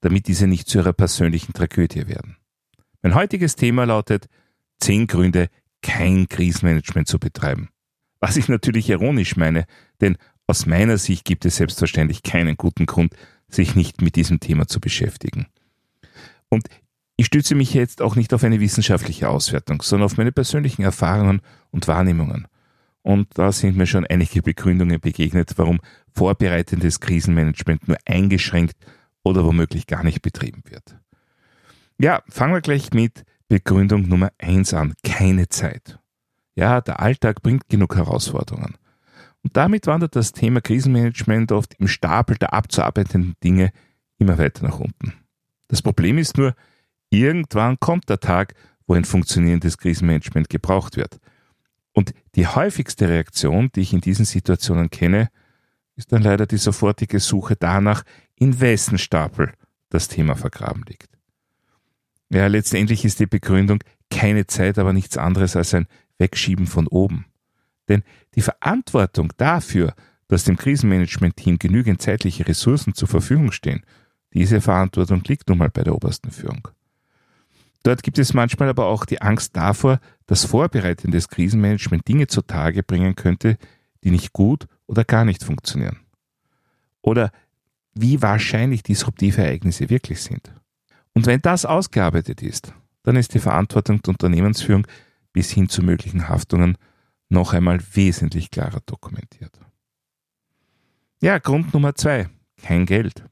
damit diese nicht zu ihrer persönlichen Tragödie werden. Mein heutiges Thema lautet zehn Gründe, kein Krisenmanagement zu betreiben. Was ich natürlich ironisch meine, denn aus meiner Sicht gibt es selbstverständlich keinen guten Grund, sich nicht mit diesem Thema zu beschäftigen. Und ich stütze mich jetzt auch nicht auf eine wissenschaftliche Auswertung, sondern auf meine persönlichen Erfahrungen und Wahrnehmungen. Und da sind mir schon einige Begründungen begegnet, warum vorbereitendes Krisenmanagement nur eingeschränkt oder womöglich gar nicht betrieben wird. Ja, fangen wir gleich mit Begründung Nummer eins an. Keine Zeit. Ja, der Alltag bringt genug Herausforderungen. Und damit wandert das Thema Krisenmanagement oft im Stapel der abzuarbeitenden Dinge immer weiter nach unten. Das Problem ist nur, Irgendwann kommt der Tag, wo ein funktionierendes Krisenmanagement gebraucht wird. Und die häufigste Reaktion, die ich in diesen Situationen kenne, ist dann leider die sofortige Suche danach, in wessen Stapel das Thema vergraben liegt. Ja, letztendlich ist die Begründung keine Zeit, aber nichts anderes als ein Wegschieben von oben. Denn die Verantwortung dafür, dass dem Krisenmanagement-Team genügend zeitliche Ressourcen zur Verfügung stehen, diese Verantwortung liegt nun mal bei der obersten Führung. Dort gibt es manchmal aber auch die Angst davor, dass vorbereitendes Krisenmanagement Dinge zutage bringen könnte, die nicht gut oder gar nicht funktionieren. Oder wie wahrscheinlich disruptive Ereignisse wirklich sind. Und wenn das ausgearbeitet ist, dann ist die Verantwortung der Unternehmensführung bis hin zu möglichen Haftungen noch einmal wesentlich klarer dokumentiert. Ja, Grund Nummer zwei. Kein Geld.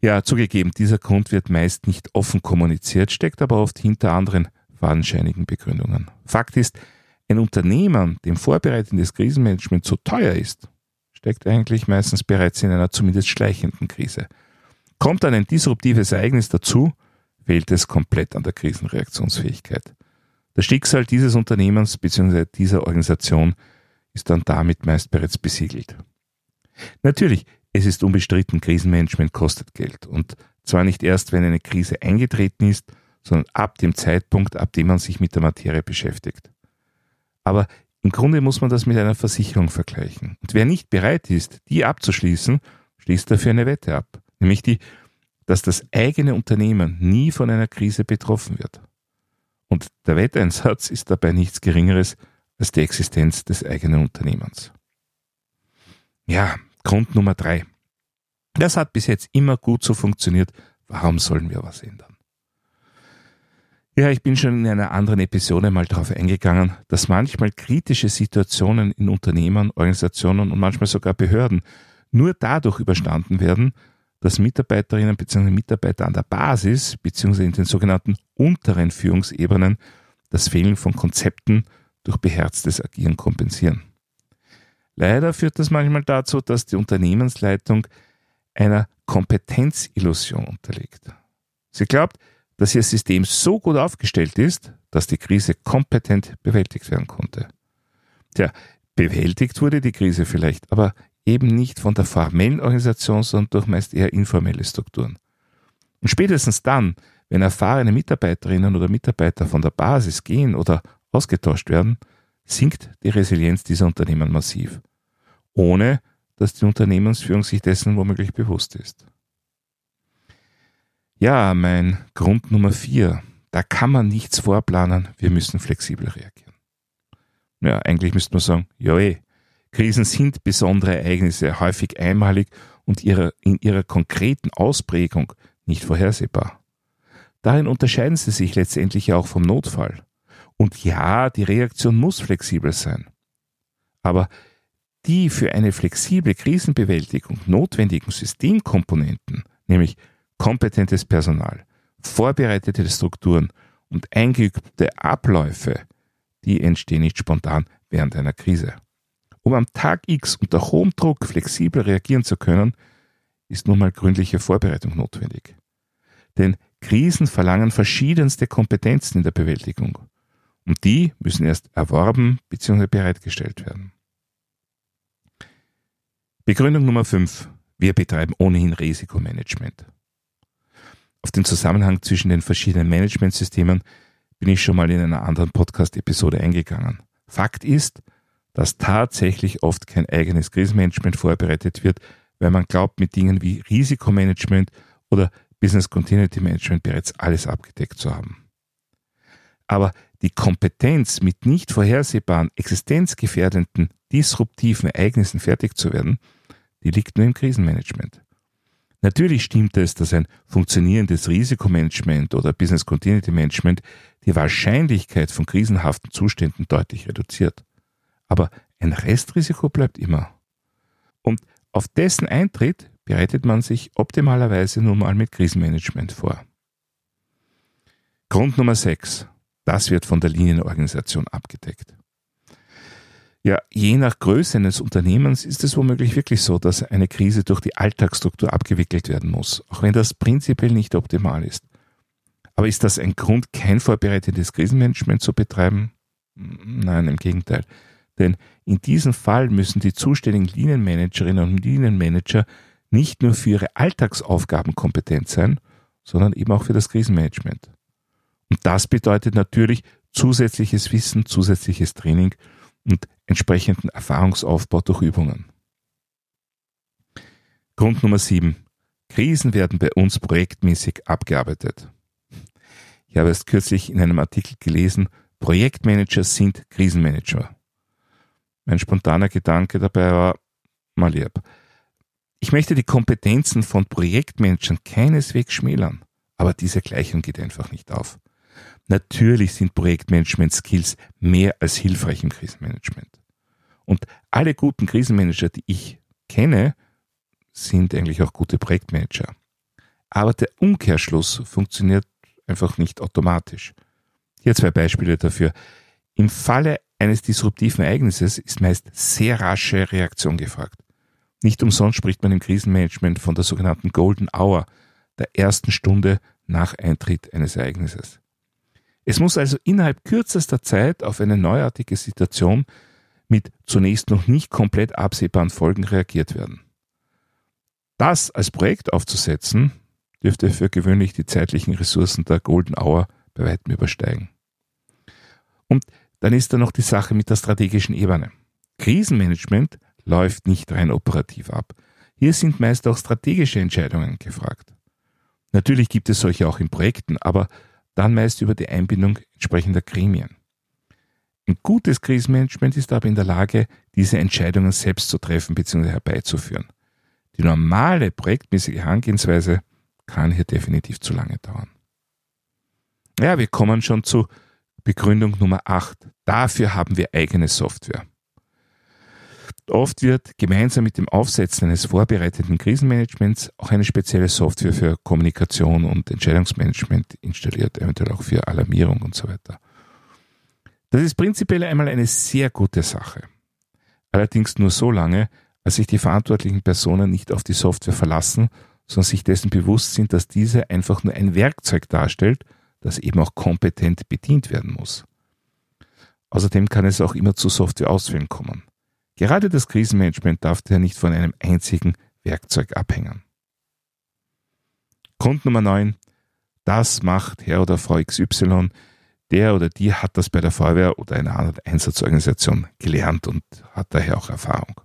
Ja, zugegeben, dieser Grund wird meist nicht offen kommuniziert, steckt aber oft hinter anderen fadenscheinigen Begründungen. Fakt ist, ein Unternehmen, dem vorbereitendes Krisenmanagement zu teuer ist, steckt eigentlich meistens bereits in einer zumindest schleichenden Krise. Kommt dann ein disruptives Ereignis dazu, fehlt es komplett an der Krisenreaktionsfähigkeit. Das Schicksal dieses Unternehmens bzw. dieser Organisation ist dann damit meist bereits besiegelt. Natürlich, es ist unbestritten, Krisenmanagement kostet Geld. Und zwar nicht erst, wenn eine Krise eingetreten ist, sondern ab dem Zeitpunkt, ab dem man sich mit der Materie beschäftigt. Aber im Grunde muss man das mit einer Versicherung vergleichen. Und wer nicht bereit ist, die abzuschließen, schließt dafür eine Wette ab. Nämlich die, dass das eigene Unternehmen nie von einer Krise betroffen wird. Und der Wetteinsatz ist dabei nichts Geringeres als die Existenz des eigenen Unternehmens. Ja, Grund Nummer drei. Das hat bis jetzt immer gut so funktioniert. Warum sollen wir was ändern? Ja, ich bin schon in einer anderen Episode mal darauf eingegangen, dass manchmal kritische Situationen in Unternehmen, Organisationen und manchmal sogar Behörden nur dadurch überstanden werden, dass Mitarbeiterinnen bzw. Mitarbeiter an der Basis bzw. in den sogenannten unteren Führungsebenen das Fehlen von Konzepten durch beherztes Agieren kompensieren. Leider führt das manchmal dazu, dass die Unternehmensleitung einer Kompetenzillusion unterliegt. Sie glaubt, dass ihr System so gut aufgestellt ist, dass die Krise kompetent bewältigt werden konnte. Tja, bewältigt wurde die Krise vielleicht, aber eben nicht von der formellen Organisation, sondern durch meist eher informelle Strukturen. Und spätestens dann, wenn erfahrene Mitarbeiterinnen oder Mitarbeiter von der Basis gehen oder ausgetauscht werden, sinkt die Resilienz dieser Unternehmen massiv, ohne dass die Unternehmensführung sich dessen womöglich bewusst ist. Ja, mein Grund Nummer vier. Da kann man nichts vorplanen, wir müssen flexibel reagieren. Ja, eigentlich müsste man sagen, ja eh. Krisen sind besondere Ereignisse, häufig einmalig und ihrer, in ihrer konkreten Ausprägung nicht vorhersehbar. Darin unterscheiden sie sich letztendlich auch vom Notfall. Und ja, die Reaktion muss flexibel sein. Aber die für eine flexible Krisenbewältigung notwendigen Systemkomponenten, nämlich kompetentes Personal, vorbereitete Strukturen und eingeübte Abläufe, die entstehen nicht spontan während einer Krise. Um am Tag X unter hohem Druck flexibel reagieren zu können, ist nun mal gründliche Vorbereitung notwendig. Denn Krisen verlangen verschiedenste Kompetenzen in der Bewältigung. Und die müssen erst erworben bzw. bereitgestellt werden. Begründung Nummer 5. Wir betreiben ohnehin Risikomanagement. Auf den Zusammenhang zwischen den verschiedenen Managementsystemen bin ich schon mal in einer anderen Podcast-Episode eingegangen. Fakt ist, dass tatsächlich oft kein eigenes Krisenmanagement vorbereitet wird, weil man glaubt, mit Dingen wie Risikomanagement oder Business Continuity Management bereits alles abgedeckt zu haben. Aber die Kompetenz, mit nicht vorhersehbaren, existenzgefährdenden, disruptiven Ereignissen fertig zu werden, die liegt nur im Krisenmanagement. Natürlich stimmt es, dass ein funktionierendes Risikomanagement oder Business Continuity Management die Wahrscheinlichkeit von krisenhaften Zuständen deutlich reduziert. Aber ein Restrisiko bleibt immer. Und auf dessen Eintritt bereitet man sich optimalerweise nun mal mit Krisenmanagement vor. Grund Nummer 6. Das wird von der Linienorganisation abgedeckt. Ja, je nach Größe eines Unternehmens ist es womöglich wirklich so, dass eine Krise durch die Alltagsstruktur abgewickelt werden muss, auch wenn das prinzipiell nicht optimal ist. Aber ist das ein Grund, kein vorbereitetes Krisenmanagement zu betreiben? Nein, im Gegenteil. Denn in diesem Fall müssen die zuständigen Linienmanagerinnen und Linienmanager nicht nur für ihre Alltagsaufgaben kompetent sein, sondern eben auch für das Krisenmanagement. Und das bedeutet natürlich zusätzliches Wissen, zusätzliches Training und entsprechenden Erfahrungsaufbau durch Übungen. Grund Nummer 7. Krisen werden bei uns projektmäßig abgearbeitet. Ich habe es kürzlich in einem Artikel gelesen, Projektmanager sind Krisenmanager. Mein spontaner Gedanke dabei war, mal lieb, ich möchte die Kompetenzen von Projektmanagern keineswegs schmälern, aber diese Gleichung geht einfach nicht auf. Natürlich sind Projektmanagement-Skills mehr als hilfreich im Krisenmanagement. Und alle guten Krisenmanager, die ich kenne, sind eigentlich auch gute Projektmanager. Aber der Umkehrschluss funktioniert einfach nicht automatisch. Hier zwei Beispiele dafür. Im Falle eines disruptiven Ereignisses ist meist sehr rasche Reaktion gefragt. Nicht umsonst spricht man im Krisenmanagement von der sogenannten Golden Hour, der ersten Stunde nach Eintritt eines Ereignisses. Es muss also innerhalb kürzester Zeit auf eine neuartige Situation mit zunächst noch nicht komplett absehbaren Folgen reagiert werden. Das als Projekt aufzusetzen, dürfte für gewöhnlich die zeitlichen Ressourcen der Golden Hour bei weitem übersteigen. Und dann ist da noch die Sache mit der strategischen Ebene. Krisenmanagement läuft nicht rein operativ ab. Hier sind meist auch strategische Entscheidungen gefragt. Natürlich gibt es solche auch in Projekten, aber dann meist über die Einbindung entsprechender Gremien. Ein gutes Krisenmanagement ist aber in der Lage, diese Entscheidungen selbst zu treffen bzw. herbeizuführen. Die normale projektmäßige Herangehensweise kann hier definitiv zu lange dauern. Ja, wir kommen schon zu Begründung Nummer 8. Dafür haben wir eigene Software. Oft wird gemeinsam mit dem Aufsetzen eines vorbereiteten Krisenmanagements auch eine spezielle Software für Kommunikation und Entscheidungsmanagement installiert, eventuell auch für Alarmierung und so weiter. Das ist prinzipiell einmal eine sehr gute Sache. Allerdings nur so lange, als sich die verantwortlichen Personen nicht auf die Software verlassen, sondern sich dessen bewusst sind, dass diese einfach nur ein Werkzeug darstellt, das eben auch kompetent bedient werden muss. Außerdem kann es auch immer zu Softwareausfällen kommen. Gerade das Krisenmanagement darf daher nicht von einem einzigen Werkzeug abhängen. Grund Nummer 9. Das macht Herr oder Frau XY. Der oder die hat das bei der Feuerwehr oder einer anderen Einsatzorganisation gelernt und hat daher auch Erfahrung.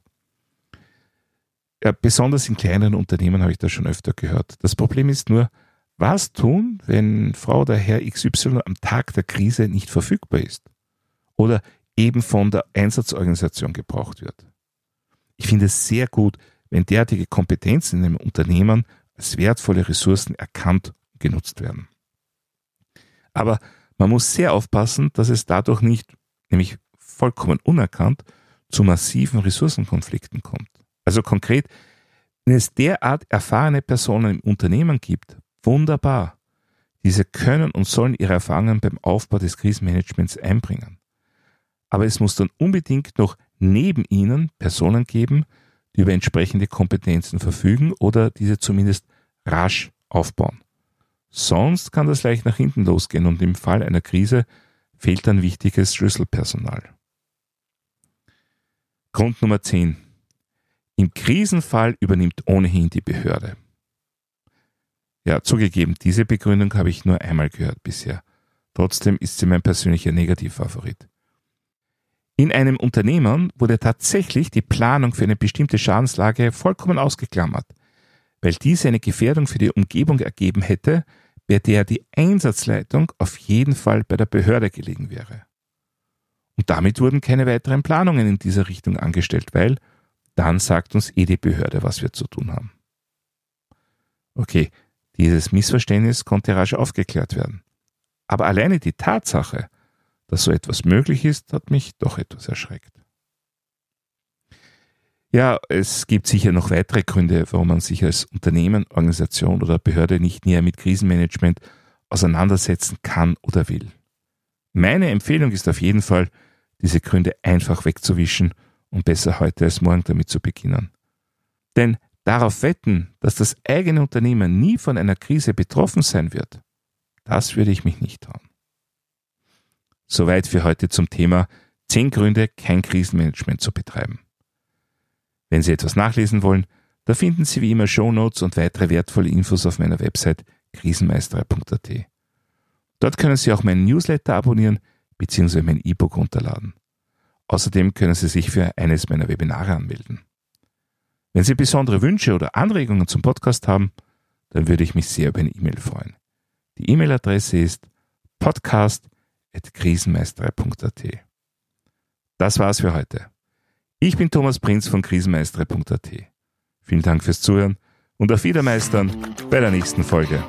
Ja, besonders in kleineren Unternehmen habe ich das schon öfter gehört. Das Problem ist nur, was tun, wenn Frau oder Herr XY am Tag der Krise nicht verfügbar ist? Oder eben von der Einsatzorganisation gebraucht wird. Ich finde es sehr gut, wenn derartige Kompetenzen in einem Unternehmen als wertvolle Ressourcen erkannt und genutzt werden. Aber man muss sehr aufpassen, dass es dadurch nicht, nämlich vollkommen unerkannt, zu massiven Ressourcenkonflikten kommt. Also konkret, wenn es derart erfahrene Personen im Unternehmen gibt, wunderbar. Diese können und sollen ihre Erfahrungen beim Aufbau des Krisenmanagements einbringen aber es muss dann unbedingt noch neben ihnen Personen geben, die über entsprechende Kompetenzen verfügen oder diese zumindest rasch aufbauen. Sonst kann das leicht nach hinten losgehen und im Fall einer Krise fehlt dann wichtiges Schlüsselpersonal. Grund Nummer 10. Im Krisenfall übernimmt ohnehin die Behörde. Ja, zugegeben, diese Begründung habe ich nur einmal gehört bisher. Trotzdem ist sie mein persönlicher Negativfavorit. In einem Unternehmen wurde tatsächlich die Planung für eine bestimmte Schadenslage vollkommen ausgeklammert, weil diese eine Gefährdung für die Umgebung ergeben hätte, bei der die Einsatzleitung auf jeden Fall bei der Behörde gelegen wäre. Und damit wurden keine weiteren Planungen in dieser Richtung angestellt, weil dann sagt uns eh die Behörde, was wir zu tun haben. Okay, dieses Missverständnis konnte rasch aufgeklärt werden. Aber alleine die Tatsache, dass so etwas möglich ist, hat mich doch etwas erschreckt. Ja, es gibt sicher noch weitere Gründe, warum man sich als Unternehmen, Organisation oder Behörde nicht näher mit Krisenmanagement auseinandersetzen kann oder will. Meine Empfehlung ist auf jeden Fall, diese Gründe einfach wegzuwischen und besser heute als morgen damit zu beginnen. Denn darauf wetten, dass das eigene Unternehmen nie von einer Krise betroffen sein wird, das würde ich mich nicht trauen. Soweit für heute zum Thema 10 Gründe, kein Krisenmanagement zu betreiben. Wenn Sie etwas nachlesen wollen, da finden Sie wie immer Shownotes und weitere wertvolle Infos auf meiner Website krisenmeisterei.at. Dort können Sie auch meinen Newsletter abonnieren bzw. mein E-Book runterladen. Außerdem können Sie sich für eines meiner Webinare anmelden. Wenn Sie besondere Wünsche oder Anregungen zum Podcast haben, dann würde ich mich sehr über eine E-Mail freuen. Die E-Mail-Adresse ist podcast@ krisenmeisterei.at. Das war's für heute. Ich bin Thomas Prinz von krisenmeisterei.at. Vielen Dank fürs Zuhören und auf Wiedermeistern bei der nächsten Folge.